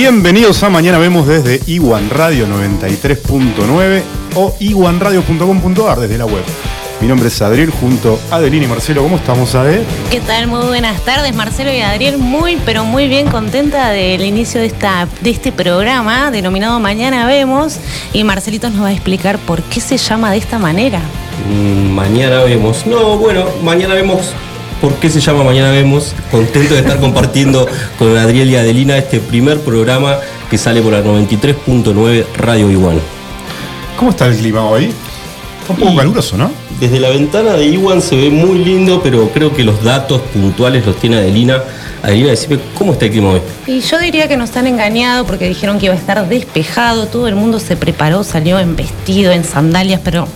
Bienvenidos a Mañana Vemos desde Iwan Radio 93.9 o iwanradio.com.ar desde la web. Mi nombre es Adriel junto a Adelina y Marcelo. ¿Cómo estamos, Ade? ¿Qué tal? Muy buenas tardes, Marcelo y Adriel. Muy, pero muy bien contenta del inicio de, esta, de este programa denominado Mañana Vemos. Y Marcelito nos va a explicar por qué se llama de esta manera. Mm, mañana vemos. No, bueno, mañana vemos. ¿Por qué se llama Mañana Vemos? Contento de estar compartiendo con Adriel y Adelina este primer programa que sale por la 93.9 Radio Igual. ¿Cómo está el clima hoy? un poco caluroso, ¿no? Desde la ventana de Iwan se ve muy lindo, pero creo que los datos puntuales los tiene Adelina. Adelina, decime, ¿cómo está el clima hoy? Y yo diría que nos han engañado porque dijeron que iba a estar despejado, todo el mundo se preparó, salió en vestido, en sandalias, pero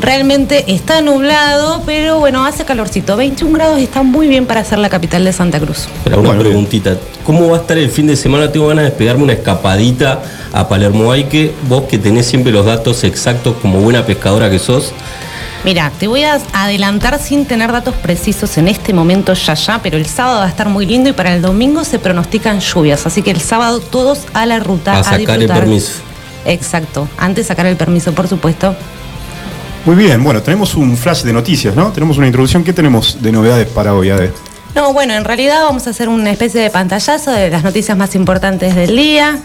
realmente está nublado, pero bueno, hace calorcito. 21 grados está muy bien para ser la capital de Santa Cruz. Pero una preguntita, ¿cómo va a estar el fin de semana? Tengo ganas de pegarme una escapadita a Palermo que vos que tenés siempre los datos exactos como buena pescadora que sos. Mira, te voy a adelantar sin tener datos precisos en este momento ya ya, pero el sábado va a estar muy lindo y para el domingo se pronostican lluvias, así que el sábado todos a la ruta a, sacar el permiso. Exacto, antes sacar el permiso, por supuesto. Muy bien, bueno, tenemos un flash de noticias, ¿no? Tenemos una introducción. ¿Qué tenemos de novedades para hoy, Ade? No, bueno, en realidad vamos a hacer una especie de pantallazo de las noticias más importantes del día.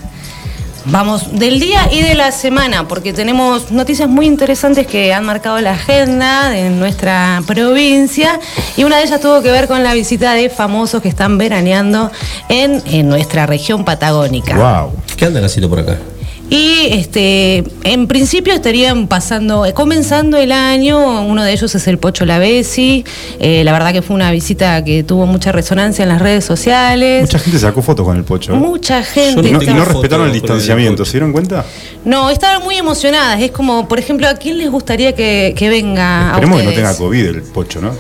Vamos del día y de la semana, porque tenemos noticias muy interesantes que han marcado la agenda de nuestra provincia y una de ellas tuvo que ver con la visita de famosos que están veraneando en, en nuestra región patagónica. Wow. ¿Qué andan haciendo por acá? Y este, en principio estarían pasando, eh, comenzando el año, uno de ellos es el Pocho Lavesi, eh, la verdad que fue una visita que tuvo mucha resonancia en las redes sociales. Mucha gente sacó fotos con el Pocho. Mucha gente. Y no, respetaron el distanciamiento, ¿se dieron cuenta? No, estaban muy emocionadas, es como, por ejemplo, ¿a quién les gustaría que, venga? Esperemos que no tenga COVID el Pocho, ¿no?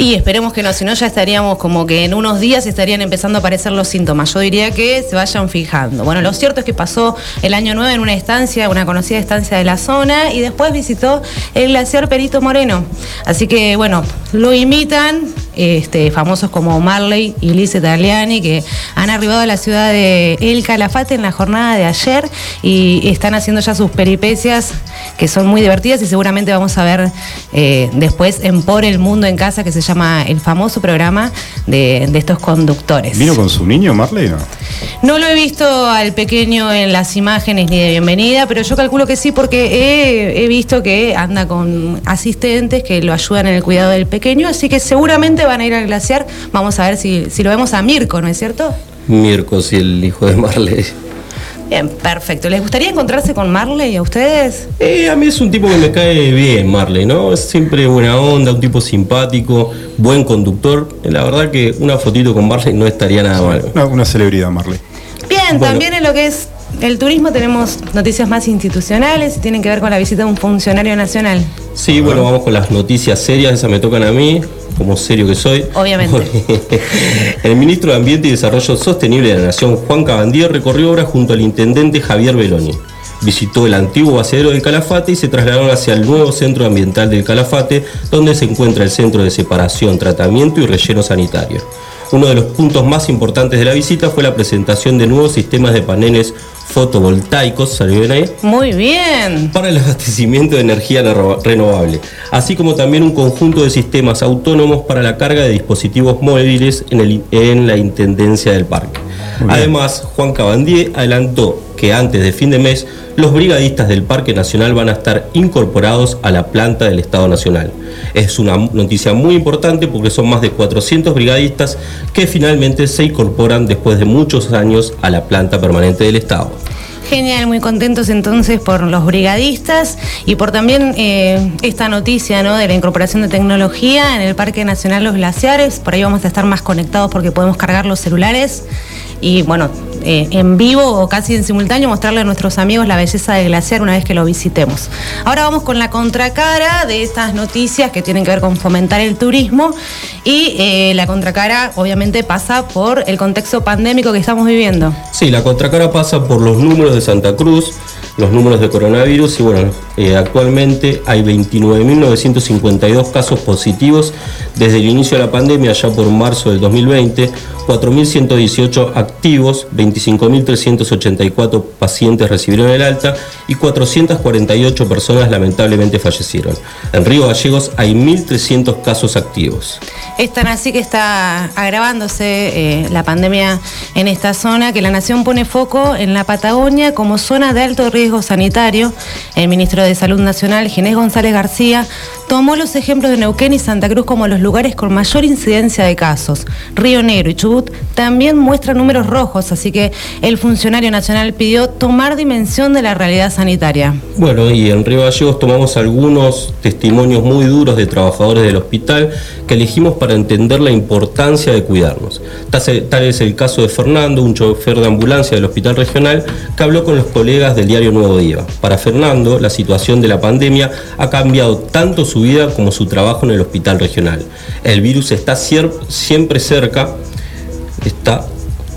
Y esperemos que no, si no ya estaríamos como que en unos días estarían empezando a aparecer los síntomas. Yo diría que se vayan fijando. Bueno, lo cierto es que pasó el año 9 en una estancia, una conocida estancia de la zona, y después visitó el glaciar Perito Moreno. Así que, bueno, lo imitan este, famosos como Marley y Liz Italiani, que han arribado a la ciudad de El Calafate en la jornada de ayer y están haciendo ya sus peripecias, que son muy divertidas y seguramente vamos a ver eh, después en Por el Mundo en Casa, que se llama el famoso programa de, estos conductores. ¿Vino con su niño Marley? No? no lo he visto al pequeño en las imágenes ni de bienvenida, pero yo calculo que sí porque he, he visto que anda con asistentes que lo ayudan en el cuidado del pequeño, así que seguramente van a ir al glaciar. Vamos a ver si, si lo vemos a Mirko, ¿no es cierto? Mirko, sí, el hijo de Marley. Bien, perfecto. ¿Les gustaría encontrarse con Marley a ustedes? Eh, a mí es un tipo que me cae bien, Marley, ¿no? Es siempre buena onda, un tipo simpático, buen conductor. La verdad que una fotito con Marley no estaría nada mal. Una, celebridad, Marley. Bien, también en lo que es el turismo tenemos noticias más institucionales y tienen que ver con la visita de un funcionario nacional. Sí, bueno, vamos con las noticias serias, esas me tocan a mí, como serio que soy. Obviamente. el ministro de Ambiente y Desarrollo Sostenible de la Nación, Juan Cabandier, recorrió obras junto al intendente Javier Beloni. Visitó el antiguo basedero del Calafate y se trasladaron hacia el nuevo centro ambiental del Calafate, donde se encuentra el centro de separación, tratamiento y relleno sanitario. Uno de los puntos más importantes de la visita fue la presentación de nuevos sistemas de paneles fotovoltaicos, ¿salió bien ahí? Muy bien. Para el abastecimiento de energía renovable, así como también un conjunto de sistemas autónomos para la carga de dispositivos móviles en, el, en la Intendencia del Parque. Además, Juan Cabandier adelantó que antes de fin de mes los brigadistas del Parque Nacional van a estar incorporados a la planta del Estado Nacional. Es una noticia muy importante porque son más de 400 brigadistas que finalmente se incorporan después de muchos años a la planta permanente del Estado. Genial, muy contentos entonces por los brigadistas y por también eh, esta noticia ¿no? de la incorporación de tecnología en el Parque Nacional Los Glaciares. Por ahí vamos a estar más conectados porque podemos cargar los celulares y bueno, eh, en vivo o casi en simultáneo mostrarle a nuestros amigos la belleza del glaciar una vez que lo visitemos. Ahora vamos con la contracara de estas noticias que tienen que ver con fomentar el turismo y eh, la contracara obviamente pasa por el contexto pandémico que estamos viviendo. Sí, la contracara pasa por los números de Santa Cruz los números de coronavirus y bueno, eh, actualmente hay 29.952 casos positivos desde el inicio de la pandemia, ya por marzo del 2020, 4.118 activos, 25.384 pacientes recibieron el alta y 448 personas lamentablemente fallecieron. En Río Gallegos hay 1.300 casos activos. Es tan así que está agravándose eh, la pandemia en esta zona que la Nación pone foco en la Patagonia como zona de alto riesgo sanitario. El ministro de Salud Nacional, Ginés González García, tomó los ejemplos de Neuquén y Santa Cruz como los lugares con mayor incidencia de casos. Río Negro y Chubut también muestran números rojos, así que el funcionario nacional pidió tomar dimensión de la realidad sanitaria. Bueno, y en Río Gallegos tomamos algunos testimonios muy duros de trabajadores del hospital que elegimos para entender la importancia de cuidarnos. Tal es el caso de Fernando, un chofer de ambulancia del hospital regional, que habló con los colegas del diario Nuevo Día. Para Fernando, la situación de la pandemia ha cambiado tanto su vida como su trabajo en el hospital regional. El virus está siempre cerca, está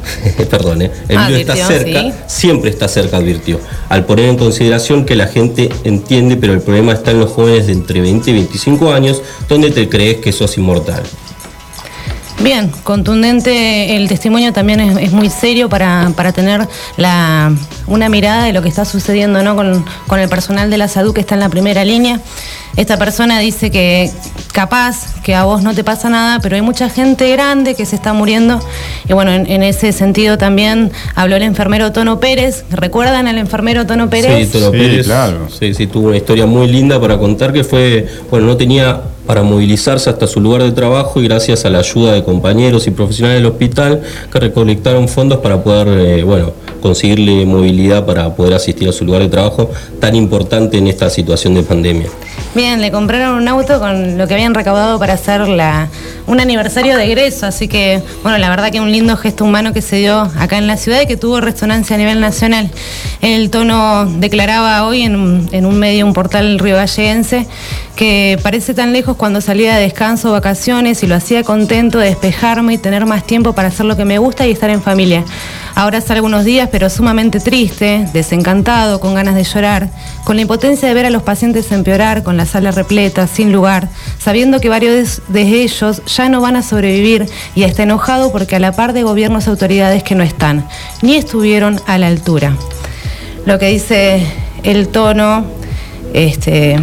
perdón, ¿eh? el virus está cerca, siempre está cerca, advirtió, al poner en consideración que la gente entiende, pero el problema está en los jóvenes de entre 20 y 25 años, donde te crees que sos inmortal. Bien, contundente el testimonio también es, muy serio para, tener la, una mirada de lo que está sucediendo ¿no? con, con, el personal de la salud que está en la primera línea. Esta persona dice que capaz que a vos no te pasa nada, pero hay mucha gente grande que se está muriendo. Y bueno, en, ese sentido también habló el enfermero Tono Pérez. ¿Recuerdan al enfermero Tono Pérez? Sí, Tono Pérez. Claro. Sí, sí, tuvo una historia muy linda para contar que fue, bueno, no tenía para movilizarse hasta su lugar de trabajo y gracias a la ayuda de compañeros y profesionales del hospital que recolectaron fondos para poder, eh, bueno, conseguirle movilidad para poder asistir a su lugar de trabajo tan importante en esta situación de pandemia. Bien, le compraron un auto con lo que habían recaudado para hacer la, un aniversario de egreso, así que, bueno, la verdad que un lindo gesto humano que se dio acá en la ciudad y que tuvo resonancia a nivel nacional. El tono declaraba hoy en un, medio, un portal río galleguense, que parece tan lejos cuando salía de descanso vacaciones y lo hacía contento de despejarme y tener más tiempo para hacer lo que me gusta y estar en familia. Ahora hace algunos días, pero sumamente triste, desencantado, con ganas de llorar, con la impotencia de ver a los pacientes empeorar, con la sala repleta, sin lugar, sabiendo que varios de ellos ya no van a sobrevivir y está enojado porque a la par de gobiernos y autoridades que no están, ni estuvieron a la altura. Lo que dice el tono, este,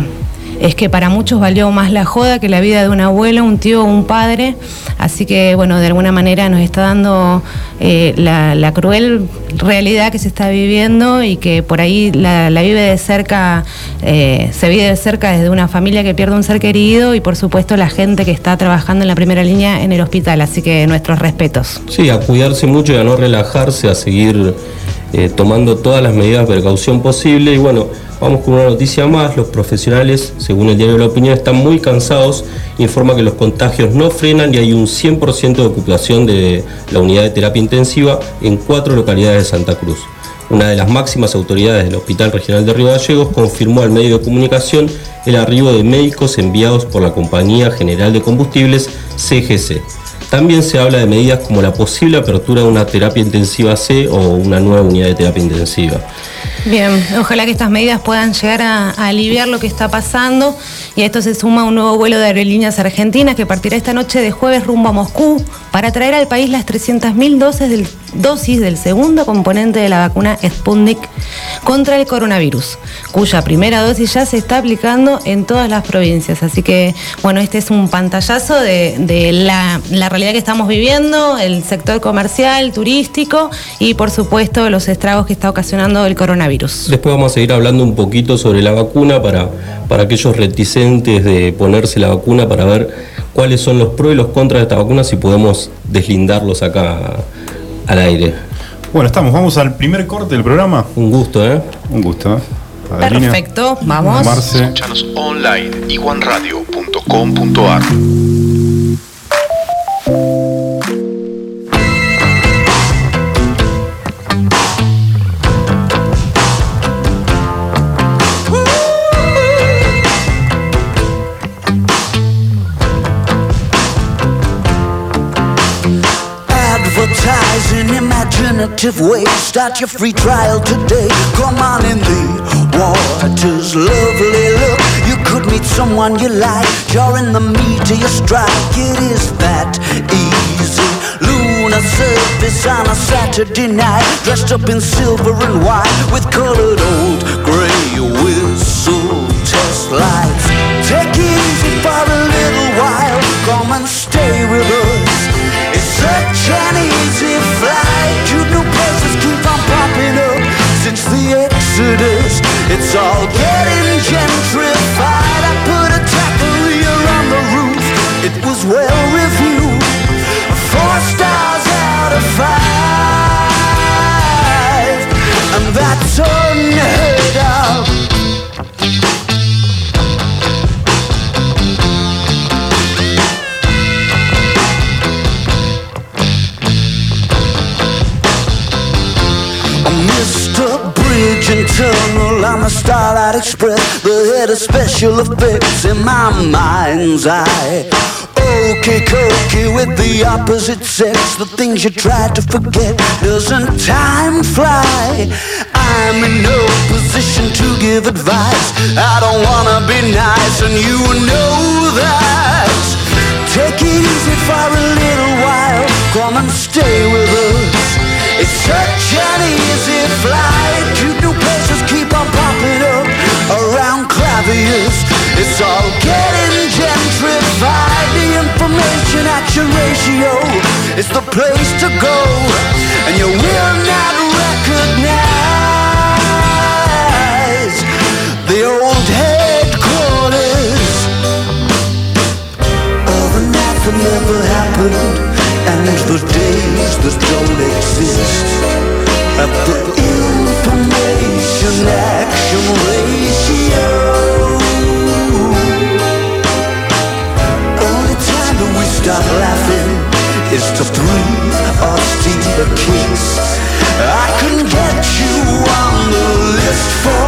es que para muchos valió más la joda que la vida de un abuelo, un tío o un padre. Así que, bueno, de alguna manera nos está dando eh, la, cruel realidad que se está viviendo y que por ahí la, vive de cerca, eh, se vive de cerca desde una familia que pierde un ser querido y, por supuesto, la gente que está trabajando en la primera línea en el hospital. Así que nuestros respetos. Sí, a cuidarse mucho y a no relajarse, a seguir eh, tomando todas las medidas de precaución posible. Y bueno, Vamos con una noticia más. Los profesionales, según el diario la opinión, están muy cansados. Informa que los contagios no frenan y hay un 100% de ocupación de la unidad de terapia intensiva en cuatro localidades de Santa Cruz. Una de las máximas autoridades del Hospital Regional de Río Gallegos confirmó al medio de comunicación el arribo de médicos enviados por la Compañía General de Combustibles, CGC. También se habla de medidas como la posible apertura de una terapia intensiva C o una nueva unidad de terapia intensiva. Bien, ojalá que estas medidas puedan llegar a, aliviar lo que está pasando. Y a esto se suma un nuevo vuelo de aerolíneas argentinas que partirá esta noche de jueves rumbo a Moscú para traer al país las 300.000 dosis del, dosis del segundo componente de la vacuna Sputnik contra el coronavirus, cuya primera dosis ya se está aplicando en todas las provincias. Así que, bueno, este es un pantallazo de, la, la realidad que estamos viviendo, el sector comercial, turístico y, por supuesto, los estragos que está ocasionando el coronavirus. Después vamos a seguir hablando un poquito sobre la vacuna para, para aquellos reticentes de ponerse la vacuna para ver cuáles son los pros y los contras de esta vacuna, si podemos deslindarlos acá al aire. Bueno, estamos, vamos al primer corte del programa. Un gusto, ¿eh? Un gusto, ¿eh? Perfecto, vamos. Escuchanos online, iguanradio.com.ar. alternative way. Start your free trial today. Come on in the water's lovely look. You could meet someone you like. You're in the meat of your strike. It is that easy. Lunar surface on a Saturday night. Dressed up in silver and white with colored old gray whistle test lights. Take it easy for a little while. Come and stay with us. It's such an easy It's all getting gentrified. I put a taqueria on the roof. It was well reviewed. Four stars out of five. And that's unheard of. Bridge Tunnel, I'm a Starlight Express, the head of special effects in my mind's eye. Okay, cookie with the opposite sex, the things you try to forget. Doesn't time fly? I'm in no position to give advice. I don't wanna be nice, and you know that. Take it easy for a little while. Come and stay with us. It's such an easy flight. Clavius. It's all getting gentrified. The information action ratio is the place to go, and you will not recognize the old headquarters of a night that never happened and the days that don't exist at the information action ratio stop laughing is to breathe or steal a kiss I can get you on the list for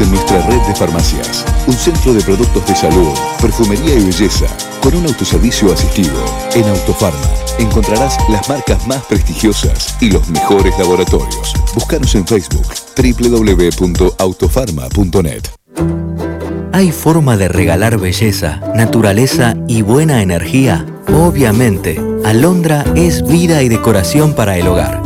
en nuestra red de farmacias, un centro de productos de salud, perfumería y belleza, con un autoservicio asistido. En Autofarma encontrarás las marcas más prestigiosas y los mejores laboratorios. Búscanos en Facebook www.autofarma.net. ¿Hay forma de regalar belleza, naturaleza y buena energía? Obviamente, Alondra es vida y decoración para el hogar.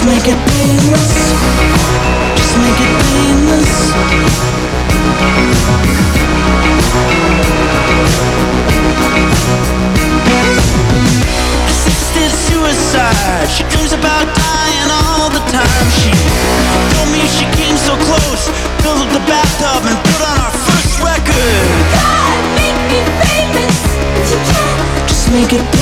just make it painless. Just make it painless. Assisted suicide. She dreams about dying all the time. She told me she came so close, filled up the bathtub and put on our first record. God, make me famous. Just make it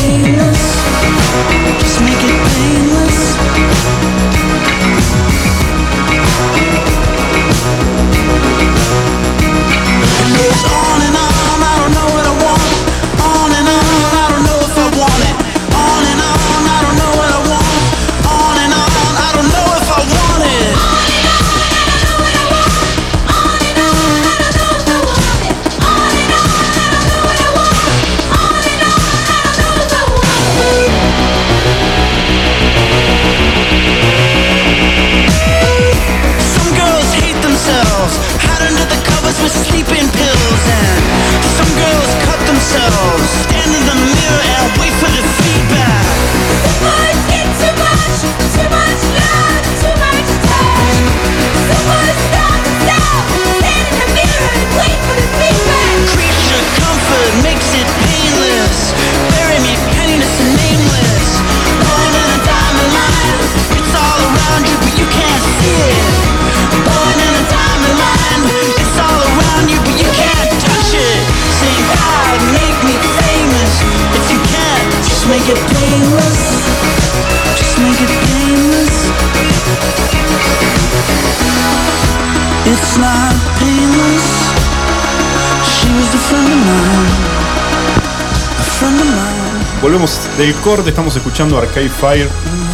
del corte, estamos escuchando Arcade Fire,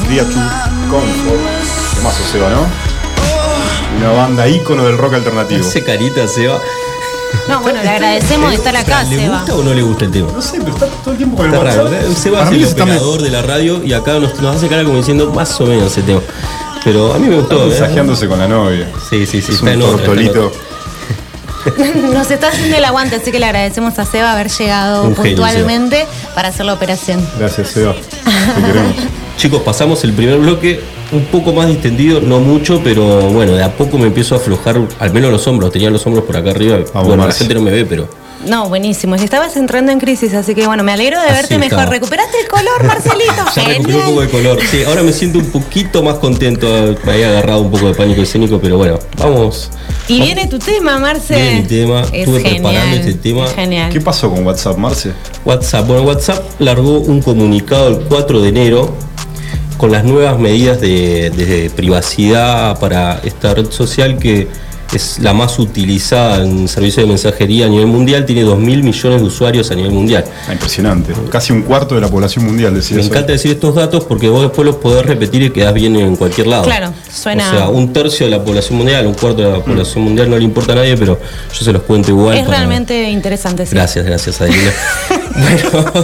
Día to Comfort. Más o Seba, ¿no? Una banda ícono del rock alternativo. Hace carita, Seba. No, bueno, le agradecemos de estar acá, ¿Le Seba. gusta o no le gusta el tema? No sé, pero está todo el tiempo con el Está raro. WhatsApp. ¿eh? Seba Para es mí el está operador de la radio y acá nos, nos hace cara como diciendo más o menos ese tema. Pero a mí me gustó. ¿eh? mensajeándose con la novia. Sí, sí, sí. Es está un en otra, está en tortolito. otra. Nos está haciendo el aguante, así que le agradecemos a Seba haber llegado Un genio, puntualmente para hacer la operación. Gracias, Seba. Te queremos. Chicos, pasamos el primer bloque un poco más distendido, no mucho, pero bueno, de a poco me empiezo a aflojar, al menos los hombros, tenía los hombros por acá arriba. Vamos, bueno, la gente no me ve, pero No, buenísimo. Si estabas entrando en crisis, así que bueno, me alegro de verte mejor. estaba. ¿Recuperaste el color, Marcelito? ya recuperé un poco de color. Sí, ahora me siento un poquito más contento. Me había agarrado un poco de pánico escénico, pero bueno, vamos. Y viene tu tema, Marce. Viene mi tema. Es Estuve genial. preparando este tema. es Genial. ¿Qué pasó con WhatsApp, Marce? WhatsApp. Bueno, WhatsApp largó un comunicado el 4 de enero con las nuevas medidas de, de privacidad para esta red social que es la más utilizada en servicio de mensajería a nivel mundial, tiene 2 mil millones de usuarios a nivel mundial. Ah, impresionante. Casi un cuarto de la población mundial, decía Me eso. encanta decir estos datos porque vos después los podés repetir y quedás bien en cualquier lado. Claro, suena- O sea, un tercio de la población mundial, un cuarto de la población mundial no le importa a nadie, pero yo se los cuento igual. Es para- realmente interesante. sí. Gracias, gracias, Adelina. bueno,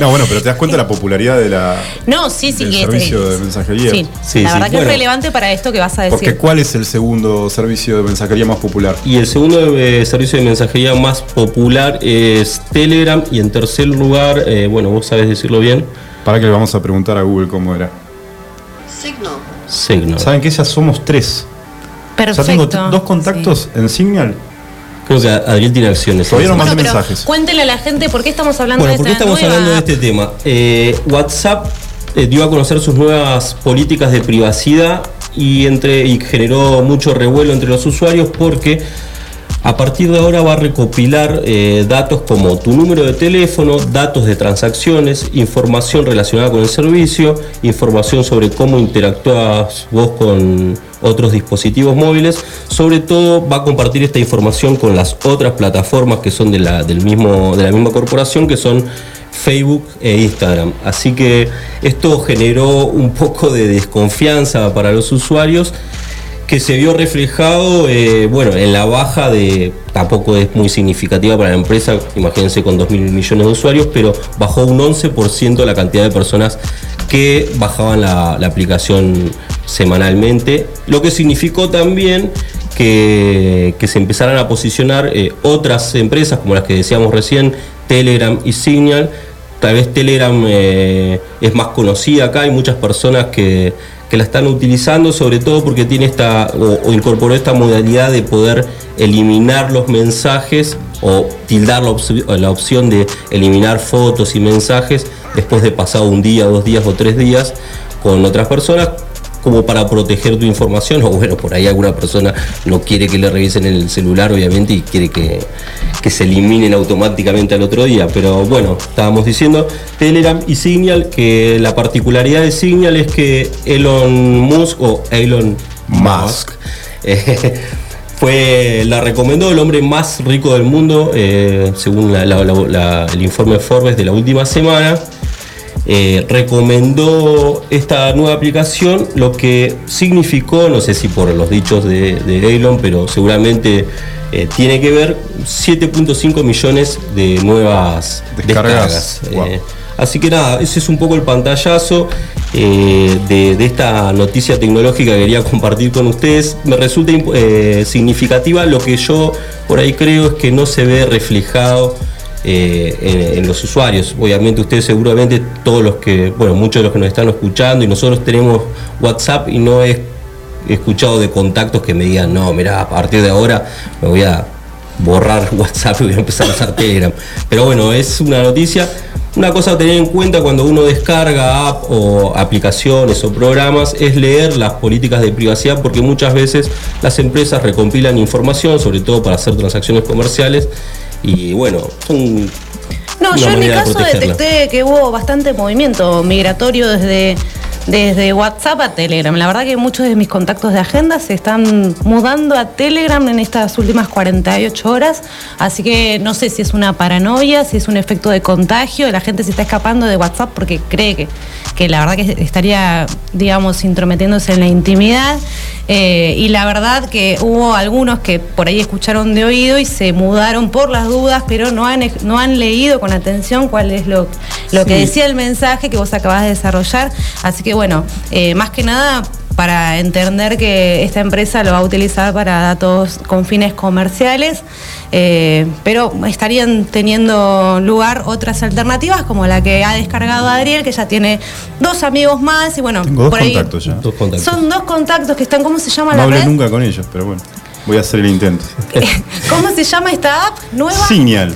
No, bueno, pero te das cuenta de la popularidad de la, No, sí, sí. del que- servicio de mensajería. Sí, Sí, la sí, verdad que bueno. es relevante para esto que vas a decir. Porque ¿cuál es el segundo servicio de mensajería más popular? y el segundo eh, servicio de mensajería más popular es Telegram y en tercer lugar, eh, bueno, vos sabés decirlo bien, Para que le vamos a preguntar a Google cómo era. Signal. ¿Saben que ya somos tres? Perfecto. Ya tengo dos contactos en Signal. Creo que Adriel tiene acciones. Todavía no mensajes. Cuéntele a la gente por qué estamos hablando Bueno, de ¿por qué esta estamos nueva hablando de este tema? Eh, WhatsApp eh, dio a conocer sus nuevas políticas de privacidad y, entre, y generó mucho revuelo entre los usuarios porque a partir de ahora va a recopilar eh, datos como tu número de teléfono, datos de transacciones, información relacionada con el servicio, información sobre cómo interactúas vos con otros dispositivos móviles. Sobre todo va a compartir esta información con las otras plataformas que son del mismo, de la misma corporación, que son Facebook e Instagram. Así que esto generó un poco de desconfianza para los usuarios que se vio reflejado, eh, bueno, en la baja de, tampoco es muy significativa para la empresa, imagínense con 2 mil millones de usuarios, pero bajó un 11% la cantidad de personas que bajaban la, la aplicación semanalmente, lo que significó también que, que se empezaran a posicionar eh, otras empresas, como las que decíamos recién, Telegram y Signal, Tal vez Telegram eh, es más conocida acá, hay muchas personas que, que la están utilizando, sobre todo porque tiene esta, o, incorporó esta modalidad de poder eliminar los mensajes o tildar la, opci- la opción de eliminar fotos y mensajes después de pasado un día, dos días o tres días con otras personas como para proteger tu información, o bueno, por ahí alguna persona no quiere que le revisen el celular, obviamente, y quiere que, que se eliminen automáticamente al otro día. Pero bueno, estábamos diciendo Telegram y Signal, que la particularidad de Signal es que Elon Musk o Elon Musk fue, la recomendó el hombre más rico del mundo, eh, según la- la- la- el informe Forbes de la última semana. Eh, recomendó esta nueva aplicación, lo que significó, no sé si por los dichos de, de Elon, pero seguramente eh, tiene que ver 7.5 millones de nuevas Descargas. descargas. Wow. Eh, así que nada, ese es un poco el pantallazo de, de esta noticia tecnológica que quería compartir con ustedes. Me resulta significativa, lo que yo por ahí creo es que no se ve reflejado eh, en, los usuarios. Obviamente ustedes seguramente, todos los que, bueno, muchos de los que nos están escuchando y nosotros tenemos WhatsApp y no he escuchado de contactos que me digan, no, mira, a partir de ahora me voy a borrar WhatsApp y voy a empezar a usar Telegram. Pero bueno, es una noticia. Una cosa a tener en cuenta cuando uno descarga app o aplicaciones o programas es leer las políticas de privacidad porque muchas veces las empresas recompilan información, sobre todo para hacer transacciones comerciales y bueno, son No, yo en mi de caso detecté que hubo bastante movimiento migratorio desde, desde WhatsApp a Telegram. La verdad que muchos de mis contactos de agenda se están mudando a Telegram en estas últimas 48 horas. Así que no sé si es una paranoia, si es un efecto de contagio. La gente se está escapando de WhatsApp porque cree que, que la verdad que estaría, digamos, intrometiéndose en la intimidad. Eh, y la verdad que hubo algunos que por ahí escucharon de oído y se mudaron por las dudas, pero no han, no han leído con atención cuál es lo, lo que decía el mensaje que vos acabás de desarrollar. Así que bueno, eh, más que nada para entender que esta empresa lo va a utilizar para datos con fines comerciales, eh, pero estarían teniendo lugar otras alternativas como la que ha descargado Adriel, que ya tiene dos amigos más y bueno, Tengo dos por ahí contactos ya. Dos contactos. son dos contactos que están, ¿cómo se llama No la hablé red? nunca con ellos, pero bueno, voy a hacer el intento. ¿Cómo se llama esta app nueva? Signal.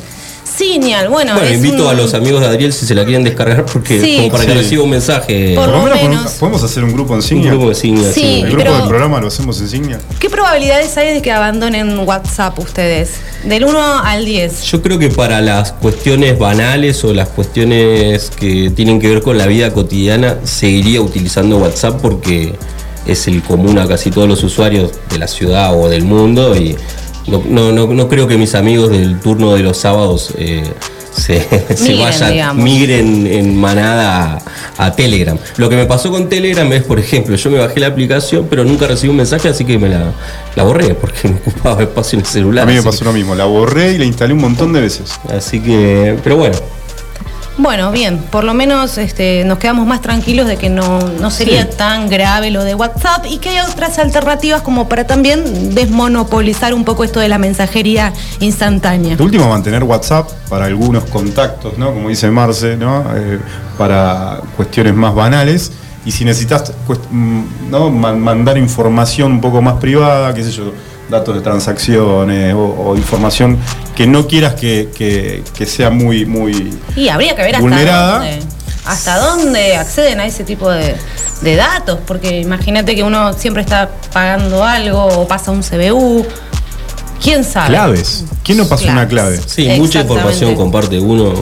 Signal, bueno. Bueno, es invito un- a los amigos de Adriel si se la quieren descargar porque Sí. como para que Sí. reciba un mensaje. Por lo menos menos. podemos- hacer un grupo en un Signal. grupo de signos. Sí. El grupo pero- del programa lo hacemos en Signal. ¿Qué probabilidades hay de que abandonen WhatsApp ustedes? Del 1 al 10. Yo creo que para las cuestiones banales o las cuestiones que tienen que ver con la vida cotidiana, seguiría utilizando WhatsApp porque es el común a casi todos los usuarios de la ciudad o del mundo y no, no- no- no creo que mis amigos del turno de los sábados eh, se, vayan, digamos. migren en manada a, a Telegram. Lo que me pasó con Telegram es, por ejemplo, yo me bajé la aplicación, pero nunca recibí un mensaje, así que me la, la borré porque me ocupaba espacio en el celular. A mí me pasó lo mismo. La borré y la instalé un montón de veces. Así que, pero bueno, Bueno, bien, por lo menos este, nos quedamos más tranquilos de que no, no sería Sí. tan grave lo de WhatsApp y que hay otras alternativas como para también desmonopolizar un poco esto de la mensajería instantánea. De último, mantener WhatsApp para algunos contactos, ¿no? Como dice Marce, ¿no? Eh, para cuestiones más banales. Y si necesitas mm, ¿no? Man- mandar información un poco más privada, qué sé yo, datos de transacciones o, o información que no quieras que, que- que sea muy, muy Y habría que ver hasta Vulnerada. dónde, hasta dónde acceden a ese tipo de, de datos, porque imagínate que uno siempre está pagando algo o pasa un CBU. ¿Quién sabe? claves. ¿Quién no pasó una clave? sí, mucha información comparte uno.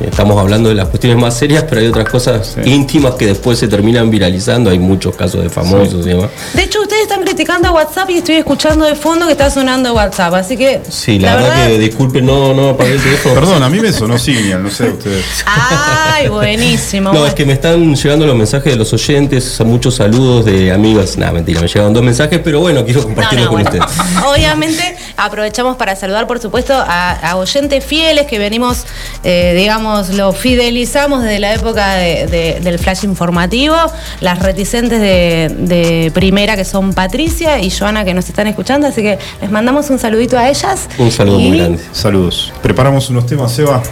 Estamos hablando de las cuestiones más serias, pero hay otras cosas Sí. íntimas que después se terminan viralizando. Hay muchos casos de famosos y demás. De hecho, ustedes a WhatsApp y estoy escuchando de fondo que está sonando WhatsApp, así que. Sí, la, verdad, que disculpen, no, no apagué el teléfono. Perdón, a mí me sonó Signal, no sé ustedes. Ay, buenísimo. No, es que me están llegando los mensajes de los oyentes, muchos saludos de amigos. Nada, mentira, me llegaron dos mensajes, pero bueno, quiero No, no, con bueno. ustedes. Obviamente aprovechamos para saludar, por supuesto, a, a oyentes fieles que venimos, eh, digamos, lo fidelizamos desde la época de- de- del flash informativo, las reticentes de, de primera que son Patricia y Joana que nos están escuchando, así que les mandamos un saludito a ellas. Un saludo Y- muy grande. Saludos. Preparamos unos temas, Seba.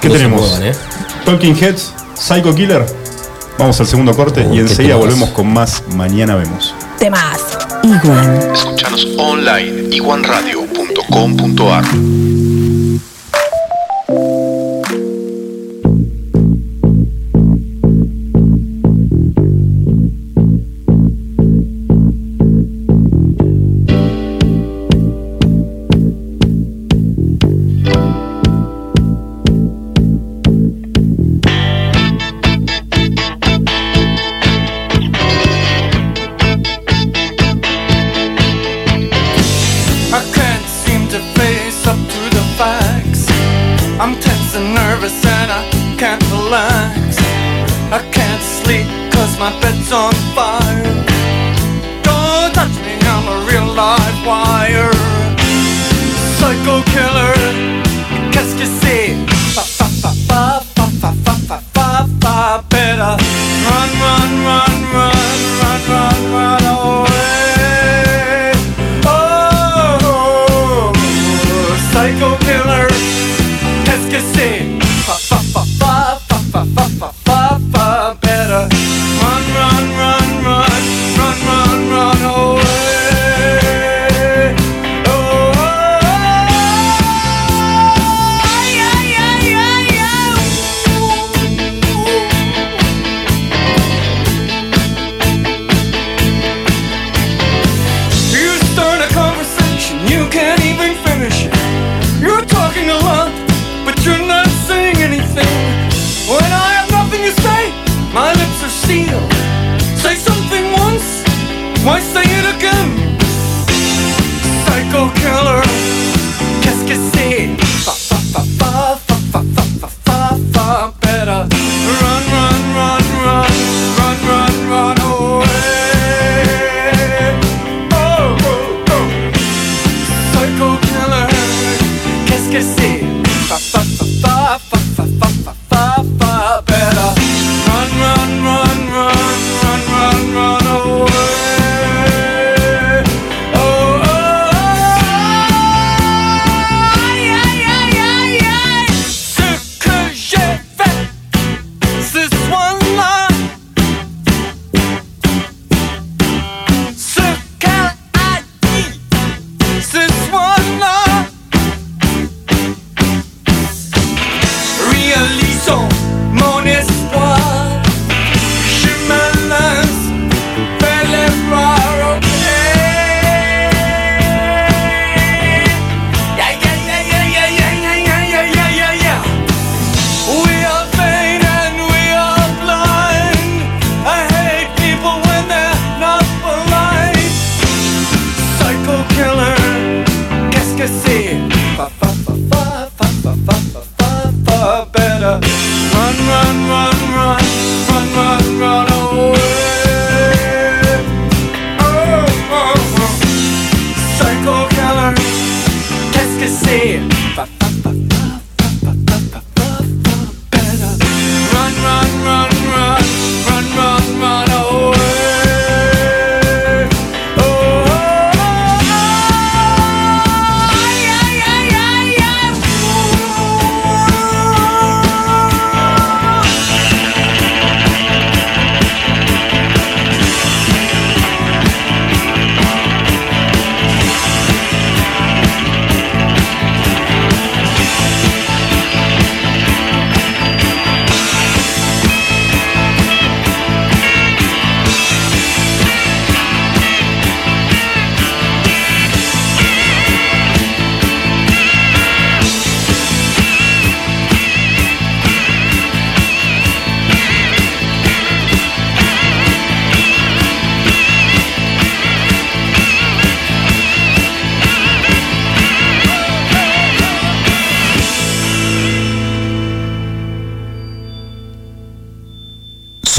¿Qué No se tenemos? muevan, ¿eh? Talking Heads, Psycho Killer. Vamos al segundo corte Oh, y enseguida temas. volvemos con más. Mañana vemos. Temas. Escuchanos online iguanradio.com.ar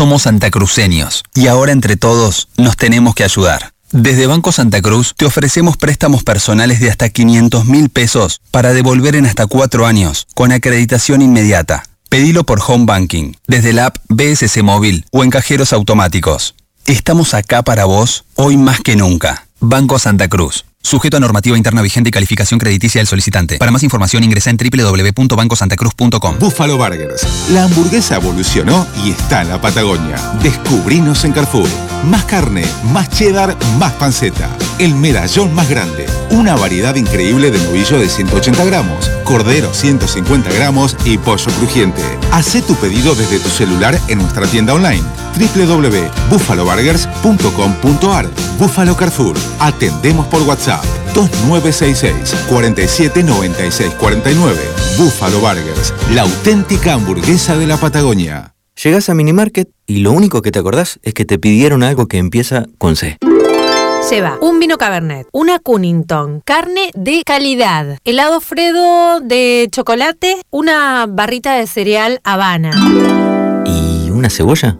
Somos santacruceños y ahora entre todos nos tenemos que ayudar. Desde Banco Santa Cruz te ofrecemos préstamos personales de hasta 500 mil pesos para devolver en hasta cuatro años, con acreditación inmediata. Pedilo por Home Banking, desde la app BSC Móvil o en cajeros automáticos. Estamos acá para vos hoy más que nunca. Banco Santa Cruz. Sujeto a normativa interna vigente y calificación crediticia del solicitante. Para más información ingresa en www.bancosantacruz.com. Buffalo Burgers. La hamburguesa evolucionó y está en la Patagonia. Descubrinos en Carrefour. Más carne, más cheddar, más panceta. El medallón más grande. Una variedad increíble de novillo de 180 gramos, cordero 150 gramos y pollo crujiente. Hacé tu pedido desde tu celular en nuestra tienda online www.buffaloburgers.com.ar Buffalo Carrefour. Atendemos por WhatsApp 2966 4796 49. Buffalo Burgers, la auténtica hamburguesa de la Patagonia. Llegás a Minimarket y lo único que te acordás es que te pidieron algo que empieza con C. Lleva un vino Cabernet, una Cunnington, carne de calidad, helado Fredo de chocolate, una barrita de cereal Habana. ¿Y una cebolla?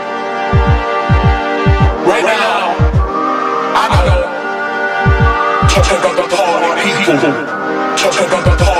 people, talking about the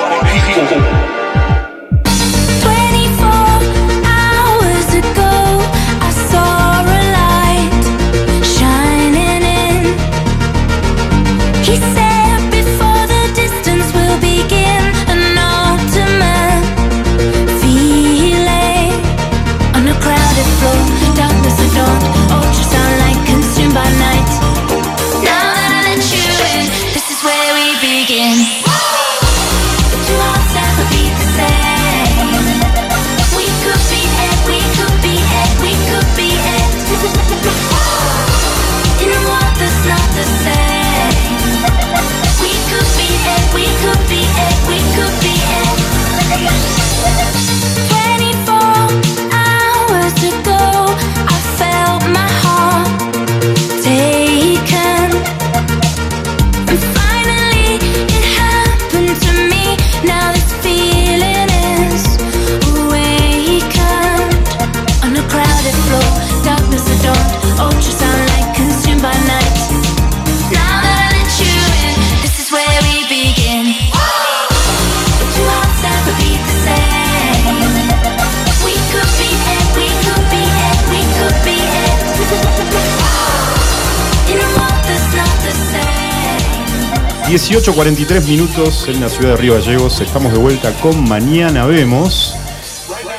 18.43 minutos en la ciudad de Río Gallegos. Estamos de vuelta con Mañana Vemos.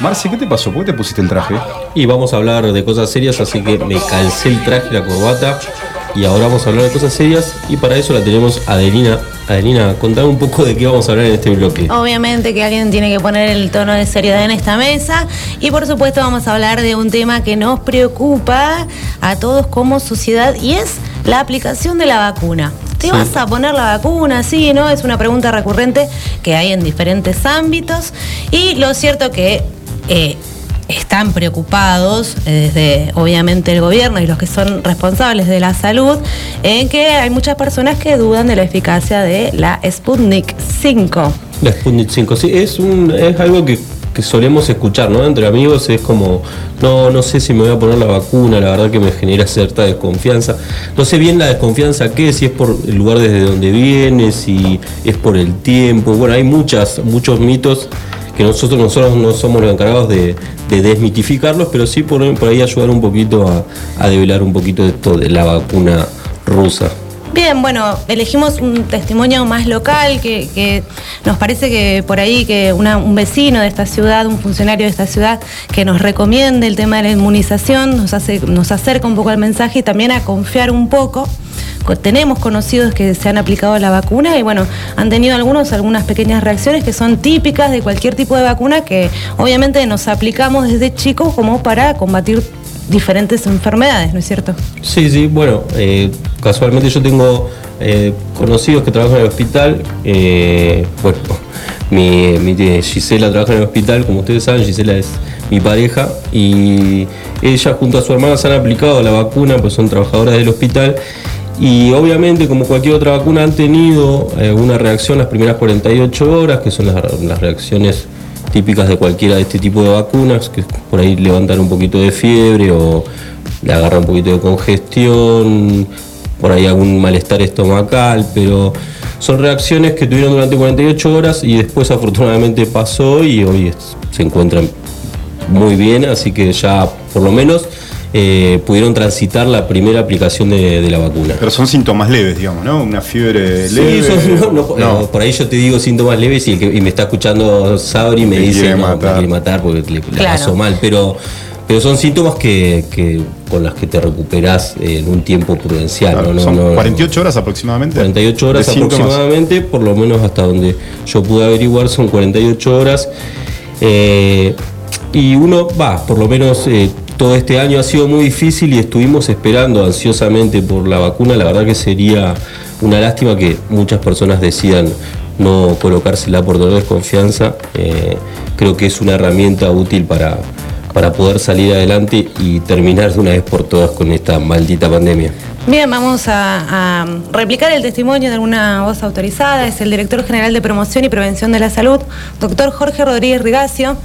Marce, ¿qué te pasó? ¿Por qué te pusiste el traje? Y vamos a hablar de cosas serias, así que me calcé el traje, la corbata. Y ahora vamos a hablar de cosas serias. Y para eso la tenemos a Adelina. Adelina, contame un poco de qué vamos a hablar en este bloque. Obviamente que alguien tiene que poner el tono de seriedad en esta mesa y por supuesto vamos a hablar de un tema que nos preocupa a todos como sociedad y es la aplicación de la vacuna. ¿Te Sí. vas a poner la vacuna? Sí, ¿no? Es una pregunta recurrente que hay en diferentes ámbitos y lo cierto que eh, están preocupados eh, desde obviamente el gobierno y los que son responsables de la salud en que hay muchas personas que dudan de la eficacia de la Sputnik 5. La Sputnik 5, sí, es, un, es algo que, que solemos escuchar, ¿no? Entre amigos es como, no, no sé si me voy a poner la vacuna, la verdad que me genera cierta desconfianza. No sé bien la desconfianza qué, si es por el lugar desde donde viene, si es por el tiempo. Bueno, hay muchas, muchos mitos que nosotros, nosotros no somos los encargados de, de desmitificarlos, pero sí por, ahí ayudar un poquito a, a develar un poquito esto de la vacuna rusa. Bien, bueno, elegimos un testimonio más local que, que nos parece que por ahí que un vecino de esta ciudad, un funcionario de esta ciudad que nos recomiende el tema de la inmunización, nos, hace, nos acerca un poco al mensaje y también a confiar un poco. Co- Tenemos conocidos que se han aplicado la vacuna y bueno, han tenido algunos algunas pequeñas reacciones que son típicas de cualquier tipo de vacuna que obviamente nos aplicamos desde chicos como para combatir diferentes enfermedades, ¿no es cierto? Sí, sí, bueno, eh, casualmente yo tengo eh, conocidos que trabajan en el hospital. eh, bueno, mi, mi tía Gisela trabaja en el hospital, como ustedes saben, Gisela es mi pareja y ella junto a su hermana se han aplicado la vacuna, pues son trabajadoras del hospital. Y obviamente, como cualquier otra vacuna, han tenido eh, una reacción las primeras 48 horas, que son las reacciones típicas de cualquiera de este tipo de vacunas, que por ahí levantan un poquito de fiebre o le agarra un poquito de congestión, por ahí algún malestar estomacal, pero son reacciones que tuvieron durante 48 horas y después afortunadamente pasó y hoy se encuentran muy bien, así que ya por lo menos eh, pudieron transitar la primera aplicación de, de la vacuna. Pero son síntomas leves, digamos, ¿no? Una fiebre Sí, leve. son- no, no, eh, por ahí yo te digo síntomas leves y, el que- y me está escuchando Sabri y me Te dice quiere no, me matar". quiere matar porque le, le Claro. pasó mal, pero, pero son síntomas que, que con las que te recuperás en un tiempo prudencial. Claro, ¿no? No, son no, 48 horas aproximadamente. 48 horas síntomas. aproximadamente, por lo menos hasta donde yo pude averiguar son 48 horas. Eh, y uno va, por lo menos eh, todo este año ha sido muy difícil y estuvimos esperando ansiosamente por la vacuna. La verdad que sería una lástima que muchas personas decidan no colocársela por dolor de desconfianza. Eh, creo que es una herramienta útil para, para poder salir adelante y terminar de una vez por todas con esta maldita pandemia. Bien, vamos a, a replicar el testimonio de alguna voz autorizada. Es el director general de Promoción y Prevención de la Salud, doctor Jorge Rodríguez Rigacio,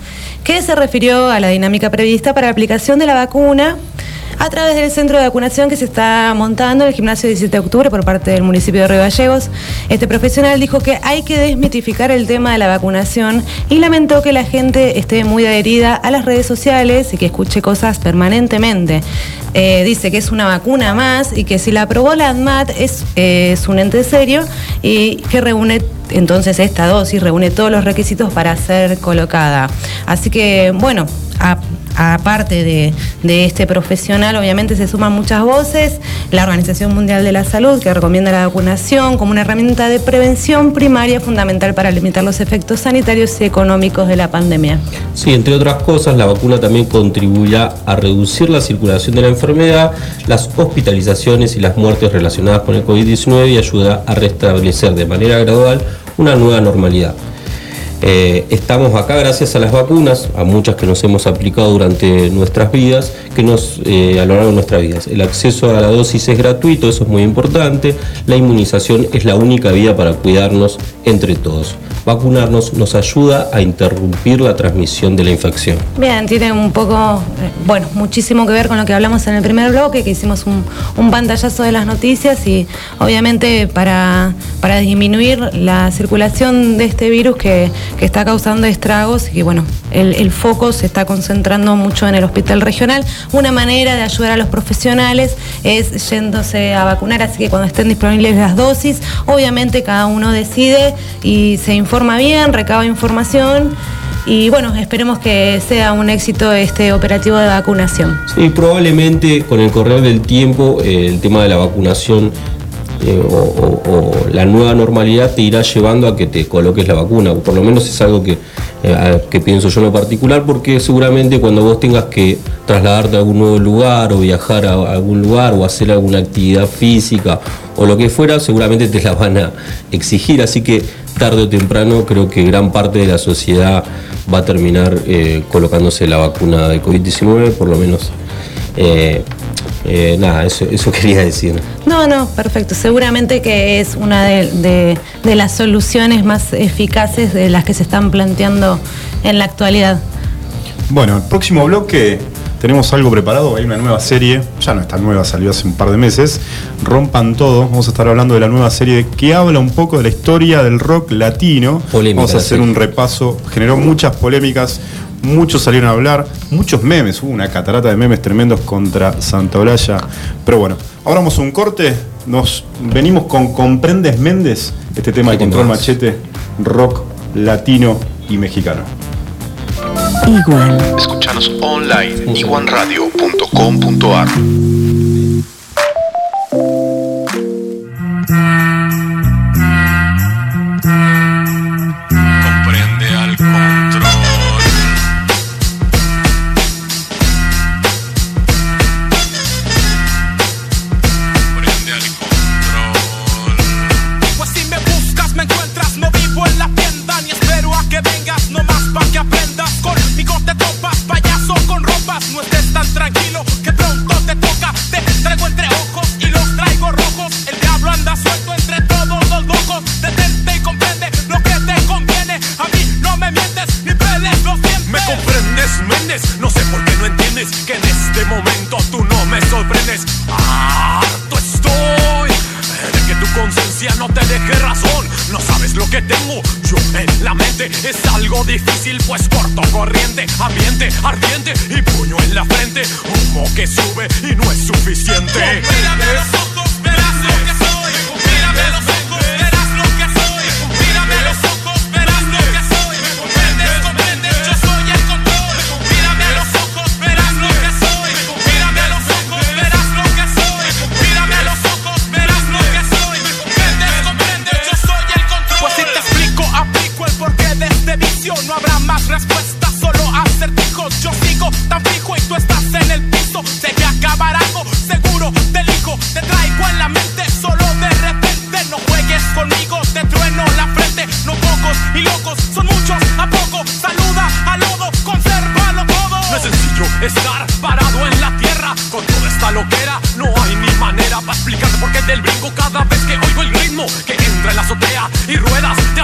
que se refirió a la dinámica prevista para la aplicación de la vacuna a través del centro de vacunación que se está montando en el gimnasio 17 de octubre por parte del municipio de Río Gallegos. Este profesional dijo que hay que desmitificar el tema de la vacunación y lamentó que la gente esté muy adherida a las redes sociales y que escuche cosas permanentemente. Eh, dice que es una vacuna más y que si la aprobó la ANMAT es, eh, es un ente serio y que reúne entonces esta dosis, reúne todos los requisitos para ser colocada. Así que, bueno, aparte de, de este profesional, obviamente se suman muchas voces, la Organización Mundial de la Salud, que recomienda la vacunación como una herramienta de prevención primaria fundamental para limitar los efectos sanitarios y económicos de la pandemia. Sí, entre otras cosas, la vacuna también contribuirá a reducir la circulación de la enfermedad, las hospitalizaciones y las muertes relacionadas con el COVID-19 y ayuda a restablecer de manera gradual una nueva normalidad. Eh, estamos acá gracias a las vacunas, a muchas que nos hemos aplicado durante nuestras vidas, que nos eh, a lo largo de nuestras vidas. El acceso a la dosis es gratuito, eso es muy importante. La inmunización es la única vía para cuidarnos entre todos. Vacunarnos nos ayuda a interrumpir la transmisión de la infección. Bien, tiene un poco, eh, bueno, muchísimo que ver con lo que hablamos en el primer bloque, que hicimos un, un pantallazo de las noticias y obviamente para, para disminuir la circulación de este virus que, que está causando estragos y que bueno, el, el foco se está concentrando mucho en el hospital regional. Una manera de ayudar a los profesionales es yéndose a vacunar, así que cuando estén disponibles las dosis, obviamente cada uno decide y se informa bien, recaba información. Y bueno, esperemos que sea un éxito este operativo de vacunación. Sí, probablemente con el correr del tiempo eh, el tema de la vacunación eh, o, la nueva normalidad te irá llevando a que te coloques la vacuna. Por lo menos es algo que, eh, que pienso yo en lo particular, porque seguramente cuando vos tengas que trasladarte a algún nuevo lugar o viajar a algún lugar o hacer alguna actividad física o lo que fuera, seguramente te la van a exigir. Así que tarde o temprano creo que gran parte de la sociedad va a terminar eh, colocándose la vacuna de COVID-19, por lo menos. Eh, eh, nada, eso, eso quería decir. No, no, perfecto. Seguramente que es una de, de- de las soluciones más eficaces de las que se están planteando en la actualidad. Bueno, el próximo bloque tenemos algo preparado. Hay una nueva serie, ya no está nueva, salió hace un par de meses. Rompan todo. Vamos a estar hablando de la nueva serie que habla un poco de la historia del rock latino. Polémica Vamos a hacer un repaso. Generó muchas polémicas. Muchos salieron a hablar, muchos memes, hubo una catarata de memes tremendos contra Santa Olalla. Pero bueno, ahora vamos a un corte, nos venimos con Comprendes Méndez, este tema de ¿Qué control machete, rock latino y mexicano. Igual. Escuchanos online iguanradio.com.ar son muchos a poco. Saluda al lodo, consérvalo todo. No es sencillo estar parado en la tierra con toda esta loquera. No hay ni manera para explicarte por qué del brinco cada vez que oigo el ritmo que entra en la azotea y ruedas de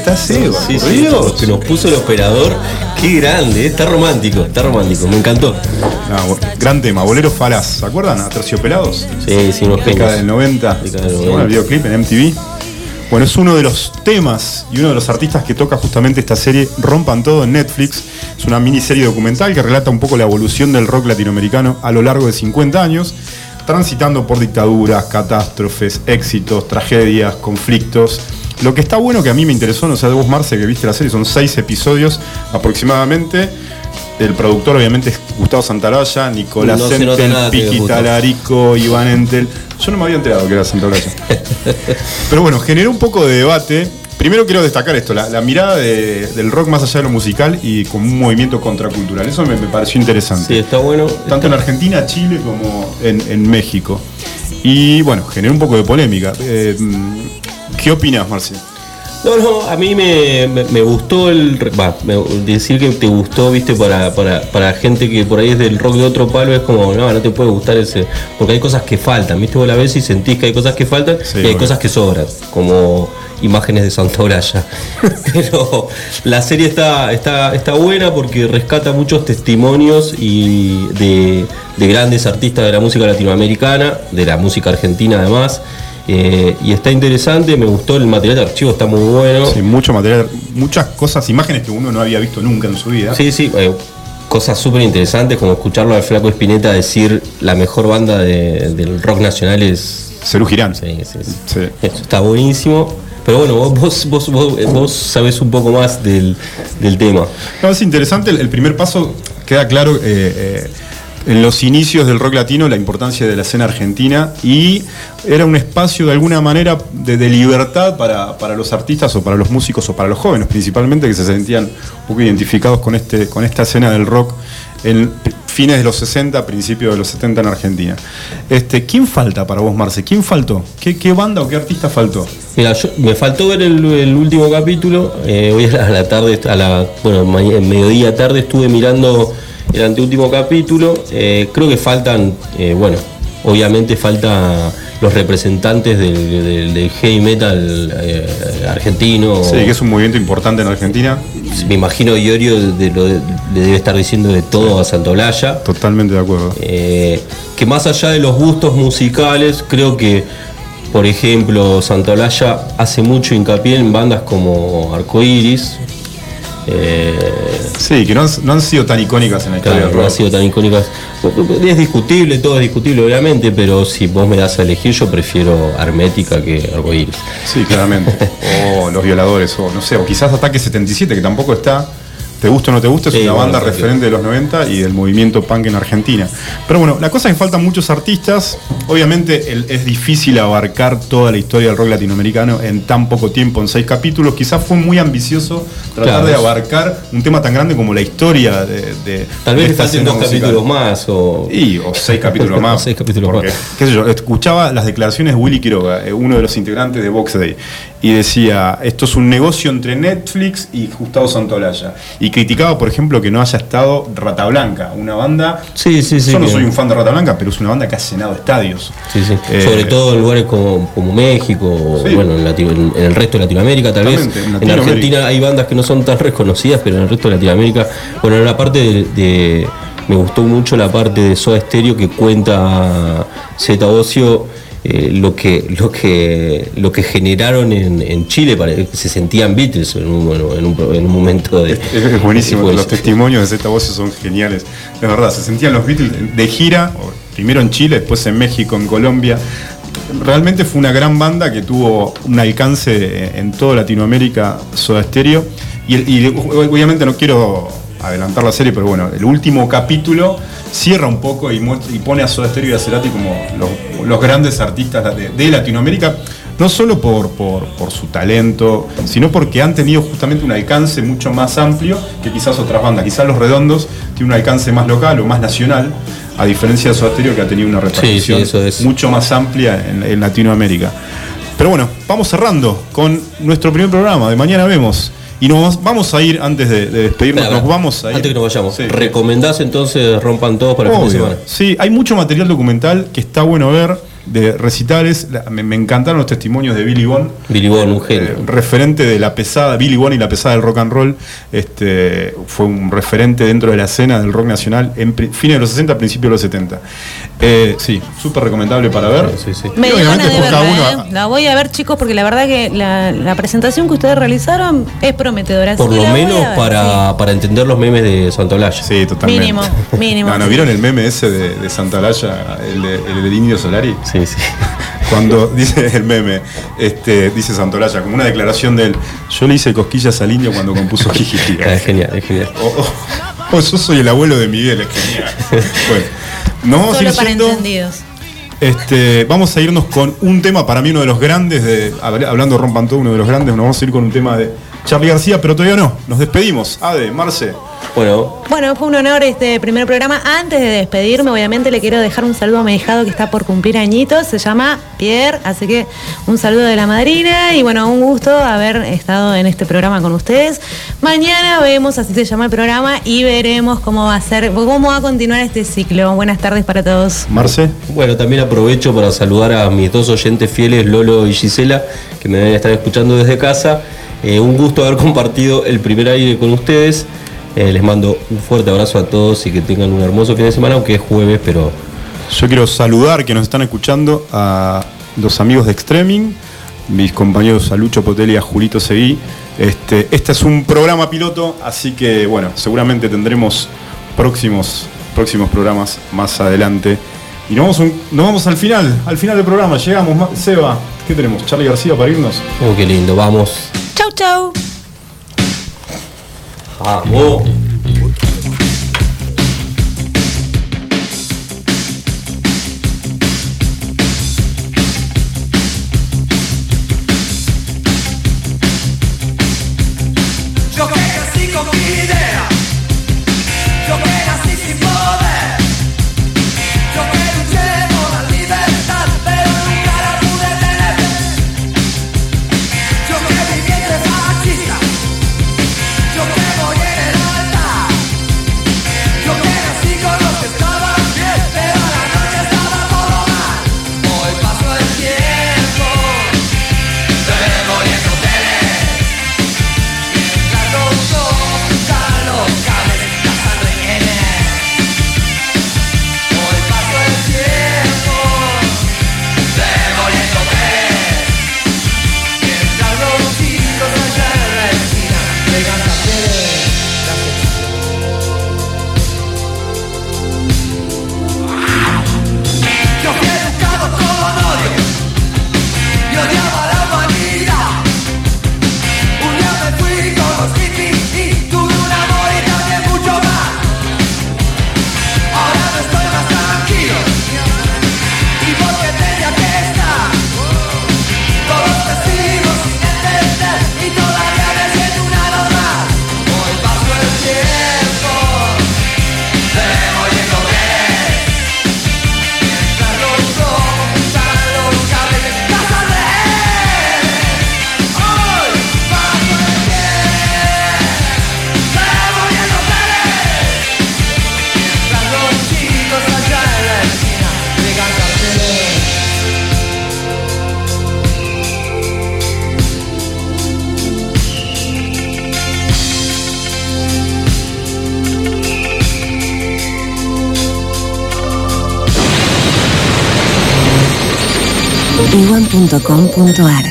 está Seba. Sí, por sí, Dios. que nos puso el operador. Qué grande, eh, está romántico, está romántico, me encantó. Ah, gran tema, Boleros Falaz. ¿Se acuerdan? Aterciopelados. Sí, sí, unos Década del 90. Década del Bueno, 90. el videoclip en MTV. Bueno, es uno de los temas y uno de los artistas que toca justamente esta serie Rompan Todo en Netflix. Es una miniserie documental que relata un poco la evolución del rock latinoamericano a lo largo de 50 años, transitando por dictaduras, catástrofes, éxitos, tragedias, conflictos. Lo que está bueno que a mí me interesó, no sé de vos Marce que viste la serie, son seis episodios aproximadamente. El productor obviamente es Gustavo Santaraya, Nicolás No es Piqui. Talarico, Iván Entel. Yo no me había enterado que era Santaraya. Pero bueno, generó un poco de debate. Primero quiero destacar esto, la, la mirada de- del rock más allá de lo musical y como un movimiento contracultural. Eso me, me pareció interesante. Sí, está bueno. Tanto en Argentina, Chile como en, en México. Y bueno, generó un poco de polémica. Eh, ¿Qué opinas, Marci? No, no, a mí me, me- me gustó el. Me- decir que te gustó, viste, para, para, para gente que por ahí es del rock de otro palo, es como, no, no te puede gustar ese. Porque hay cosas que faltan, viste, vos la ves y sentís que hay cosas que faltan y hay bueno. cosas que sobran, como imágenes de Santa Olalla. Pero la serie está, está, está buena porque rescata muchos testimonios y de, de grandes artistas de la música latinoamericana, de la música argentina además. Eh, y está interesante, me gustó el material de archivo, está muy bueno. Sí, mucho material, muchas cosas, imágenes que uno no había visto nunca en su vida. Sí, sí, eh, cosas súper interesantes como escucharlo al Flaco Espineta decir la mejor banda de- del rock nacional es. Cerú Girán. Sí, sí, sí. Eso está buenísimo. Pero bueno, vos, vos, vos, vos, eh, vos sabés un poco más del, del tema. No, es interesante, el, el primer paso queda claro eh, en los inicios del rock latino la importancia de la escena argentina y era un espacio de alguna manera de, libertad para, para los artistas o para los músicos o para los jóvenes principalmente que se sentían un poco identificados con, este, con esta escena del rock en fines de los 60, principios de los 70 en Argentina. Este, ¿Quién falta para vos, Marce? ¿Quién faltó? ¿Qué, banda o qué artista faltó? Mira, me faltó ver el, último capítulo. eh, hoy a la, tarde, a la, bueno, mediodía tarde estuve mirando el anteúltimo capítulo. eh, creo que faltan, eh, bueno, obviamente falta los representantes del, del- del heavy metal eh, argentino. Sí, que es un movimiento importante en Argentina. Me imagino Iorio de- lo- le debe estar diciendo de todo a Santolaya. Totalmente de acuerdo. Eh, que más allá de los gustos musicales, creo que, por ejemplo, Santolaya hace mucho hincapié en bandas como Arcoiris, Eh, Sí, que no han, no han sido tan icónicas en la historia Claro, del no rock. ha sido tan icónicas. Es discutible, todo es discutible, obviamente, pero si vos me das a elegir, yo prefiero Hermética que Arcoiris. Sí, claramente. o Los Violadores, o no sé, o quizás Ataque 77, que tampoco está. Te gusta o no te gusta, es Sí, una bueno, banda referente de los 90 y del movimiento punk en Argentina. Pero bueno, la cosa es que faltan muchos artistas. Obviamente el- es difícil abarcar toda la historia del rock latinoamericano en tan poco tiempo, en seis capítulos. Quizás fue muy ambicioso tratar Claro. de abarcar un tema tan grande como la historia de. de- Tal vez falten dos musical. capítulos más o. Y, o seis capítulos más. seis capítulos Porque, más. qué sé yo, escuchaba las declaraciones de Willy Quiroga, eh, uno de los integrantes de Box Day, y decía, esto es un negocio entre Netflix y Gustavo Santolaya. Y criticaba, por ejemplo, que no haya estado Rata Blanca, una banda... Sí, sí, sí. Yo no que- soy un fan de Rata Blanca, pero es una banda que ha llenado estadios. Sí, sí. Eh, Sobre todo en lugares como, como México, Sí. bueno, en, Latino- en- en el resto de Latinoamérica tal vez. En En. Argentina hay bandas que no son tan reconocidas, pero en el resto de Latinoamérica, bueno, en la parte de, de- me gustó mucho la parte de Soda Stereo que cuenta Zeta Ocio eh, lo que lo que lo que generaron en, en Chile para que se sentían Beatles en un, bueno, en un, en un momento de Es, es buenísimo, los testimonios de Zeta Voces son geniales. De verdad, se sentían los Beatles de gira, primero en Chile, después en México, en Colombia. Realmente fue una gran banda que tuvo un alcance en toda Latinoamérica, Soda Stereo. Y obviamente no quiero adelantar la serie, pero bueno, el último capítulo cierra un poco y, muestra- y pone a Soda Stereo y a Cerati como los, los grandes artistas de, de Latinoamérica, no solo por, por, por su talento, sino porque han tenido justamente un alcance mucho más amplio que quizás otras bandas. Quizás Los Redondos tienen un alcance más local o más nacional, a diferencia de Soda Stereo que ha tenido una repercusión sí, eso es. mucho más amplia en, en Latinoamérica. Pero bueno, vamos cerrando con nuestro primer programa de Mañana Vemos. Y nos vamos a ir, antes de, de despedirnos, Espera, nos vamos a ir. Antes que nos vayamos, Sí. ¿recomendás entonces Rompan Todos para el fin de Obvio. semana? Sí, hay mucho material documental que está bueno ver de recitales. La- Me, me encantaron los testimonios de Billy Bond. Billy Bond, un genio. Eh, referente de la pesada, Billy Bond y la pesada del rock and roll. Este, fue un referente dentro de la escena del rock nacional en fines de los 60, principios de los 70. Eh, sí, súper recomendable para ver. Me Y dio obviamente de verla, uno- ¿eh? La voy a ver, chicos, porque la verdad que la, la presentación que ustedes realizaron es prometedora. Por lo menos ver, para, para entender los memes de Santolaya. Sí, totalmente. Mínimo, mínimo. No, ¿no vieron el meme ese de, de Santa Olalla, el, de- el del Indio Solari? Sí, sí. Cuando dice el meme, este, dice Santolaya, como una declaración de él, yo le hice cosquillas al indio cuando compuso Jijiji. Es genial, es genial. O, o- o yo soy el abuelo de Miguel, es genial. Bueno, nos vamos a ir Solo para yendo. entendidos. Este, vamos a irnos con un tema, para mí uno de los grandes, de, habl- hablando Rompan Todo, uno de los grandes, nos vamos a ir con un tema de Charlie García, pero todavía no, nos despedimos. Ade, Marce. Bueno, Bueno, fue un honor este primer programa. Antes de despedirme, obviamente le quiero dejar un saludo a mi hijado que está por cumplir añitos. Se llama Pierre, así que un saludo de la madrina y bueno, un gusto haber estado en este programa con ustedes. Mañana vemos, así se llama el programa, y veremos cómo va a ser, cómo va a continuar este ciclo. Buenas tardes para todos. Marce. Bueno, también aprovecho para saludar a mis dos oyentes fieles, Lolo y Gisela, que me deben estar escuchando desde casa. Eh, un gusto haber compartido el primer aire con ustedes. Eh, les mando un fuerte abrazo a todos y que tengan un hermoso fin de semana, aunque es jueves, pero Yo quiero saludar que nos están escuchando a los amigos de Extreming, mis compañeros a Lucho Potel y a Julito Seguí. Este, este es un programa piloto, así que bueno, seguramente tendremos próximos, próximos programas más adelante. Y nos vamos, un- nos vamos al final, al final del programa. Llegamos, Seba, ¿qué tenemos? Charlie García para irnos. oh, qué lindo, vamos. Chau, chau. Vamos. Yo iwan.com.ar